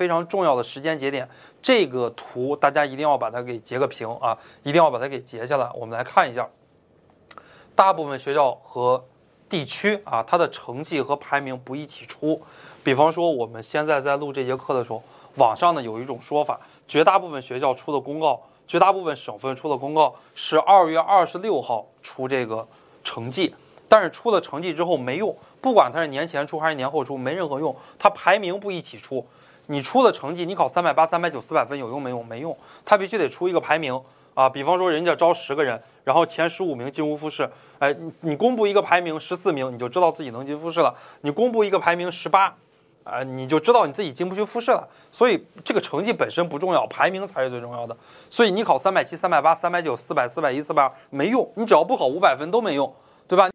非常重要的时间节点。这个图大家一定要把它给截个屏啊，一定要把它给截下来。我们来看一下，大部分学校和地区啊，它的成绩和排名不一起出。比方说，我们现在在录这节课的时候，网上呢有一种说法，绝大部分学校出的公告，绝大部分省份出的公告是二月二十六号出这个成绩。但是出了成绩之后没用，不管它是年前出还是年后出，没任何用。它排名不一起出，你出的成绩，你考三百八、三百九、四百分有用没用？没用，它必须得出一个排名啊。比方说人家招十个人，然后前十五名进无复试，哎，你你公布一个排名十四名，你就知道自己能进复试了。你公布一个排名十八，啊，你就知道你自己进不去复试了。所以这个成绩本身不重要，排名才是最重要的。所以你考三百七、三百八、三百九、四百、四百一、四百二没用，你只要不考五百分都没用，对吧？